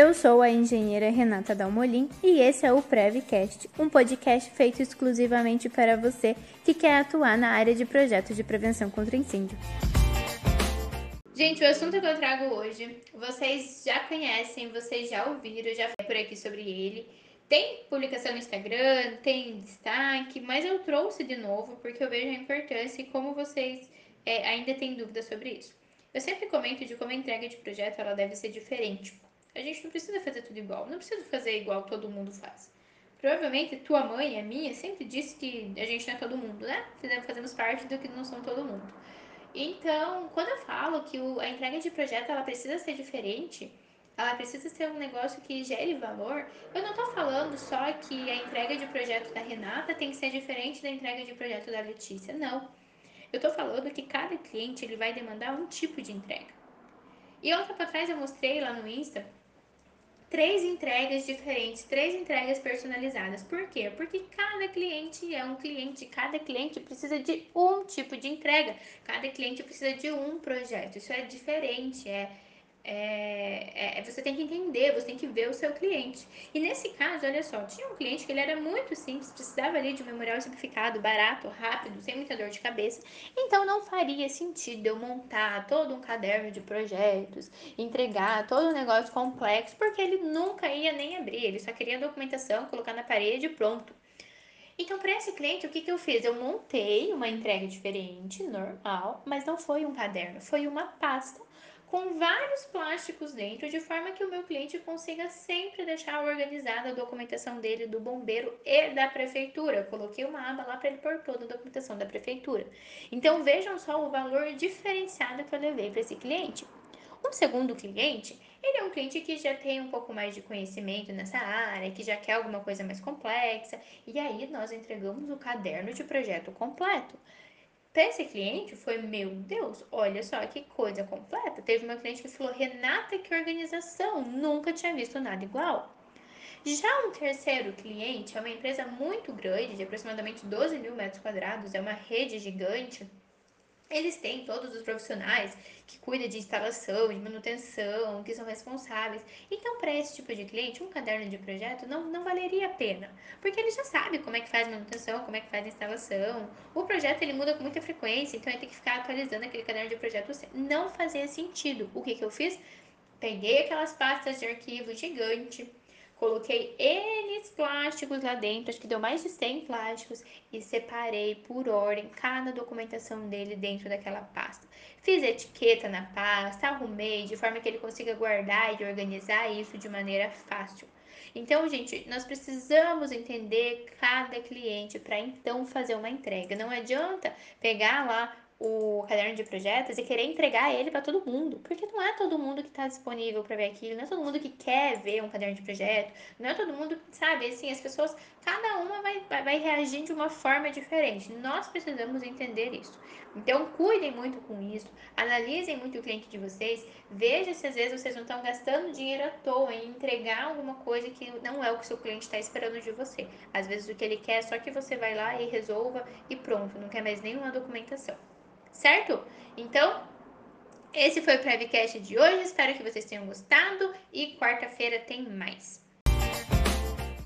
Eu sou a engenheira Renata Dalmolin e esse é o Prevcast, um podcast feito exclusivamente para você que quer atuar na área de projetos de prevenção contra incêndio. Gente, o assunto que eu trago hoje, vocês já conhecem, vocês já ouviram, já falei por aqui sobre ele. Tem publicação no Instagram, tem destaque, mas eu trouxe de novo porque eu vejo a importância e como vocês é, ainda têm dúvidas sobre isso. Eu sempre comento de como a entrega de projeto ela deve ser diferente. A gente não precisa fazer tudo igual, não precisa fazer igual todo mundo faz. Provavelmente tua mãe, a minha, sempre disse que a gente não é todo mundo, né? Fazemos parte do que não são todo mundo. Então, quando eu falo que a entrega de projeto ela precisa ser diferente, ela precisa ser um negócio que gere valor, eu não estou falando só que a entrega de projeto da Renata tem que ser diferente da entrega de projeto da Letícia, não. Eu estou falando que cada cliente ele vai demandar um tipo de entrega. E ontem para trás eu mostrei lá no Insta três entregas diferentes, três entregas personalizadas. Por quê? Porque cada cliente é um cliente, cada cliente precisa de um tipo de entrega, cada cliente precisa de um projeto. Isso é diferente, é é, é, é, você tem que entender, você tem que ver o seu cliente. E nesse caso, olha só, tinha um cliente que ele era muito simples, precisava ali de um memorial simplificado, barato, rápido, sem muita dor de cabeça. Então não faria sentido eu montar todo um caderno de projetos, entregar todo um negócio complexo, porque ele nunca ia nem abrir, ele só queria a documentação, colocar na parede e pronto. Então, para esse cliente, o que, que eu fiz? Eu montei uma entrega diferente, normal, mas não foi um caderno, foi uma pasta com vários plásticos dentro, de forma que o meu cliente consiga sempre deixar organizada a documentação dele do bombeiro e da prefeitura. Eu coloquei uma aba lá para ele pôr toda a documentação da prefeitura. Então vejam só o valor diferenciado que eu levei para esse cliente. Um segundo cliente, ele é um cliente que já tem um pouco mais de conhecimento nessa área, que já quer alguma coisa mais complexa, e aí nós entregamos o caderno de projeto completo. Para esse cliente foi, meu Deus, olha só que coisa completa. Teve uma cliente que falou, Renata, que organização, nunca tinha visto nada igual. Já um terceiro cliente é uma empresa muito grande, de aproximadamente 12 mil metros quadrados, é uma rede gigante eles têm todos os profissionais que cuidam de instalação, de manutenção, que são responsáveis. Então, para esse tipo de cliente, um caderno de projeto não, não valeria a pena, porque ele já sabe como é que faz manutenção, como é que faz instalação. O projeto ele muda com muita frequência, então ele tem que ficar atualizando aquele caderno de projeto. Não fazia sentido. O que, que eu fiz? Peguei aquelas pastas de arquivo gigante, Coloquei N plásticos lá dentro, acho que deu mais de 100 plásticos, e separei por ordem cada documentação dele dentro daquela pasta. Fiz etiqueta na pasta, arrumei de forma que ele consiga guardar e organizar isso de maneira fácil. Então, gente, nós precisamos entender cada cliente para então fazer uma entrega. Não adianta pegar lá o caderno de projetos e querer entregar ele para todo mundo, porque não é todo mundo que está disponível para ver aquilo, não é todo mundo que quer ver um caderno de projeto, não é todo mundo, sabe, assim, as pessoas, cada uma vai, vai, reagir de uma forma diferente. Nós precisamos entender isso. Então, cuidem muito com isso, analisem muito o cliente de vocês, vejam se às vezes vocês não estão gastando dinheiro à toa em entregar alguma coisa que não é o que o seu cliente está esperando de você. Às vezes o que ele quer é só que você vai lá e resolva e pronto, não quer mais nenhuma documentação certo? Então, esse foi o Prevcast de hoje. Espero que vocês tenham gostado e quarta-feira tem mais.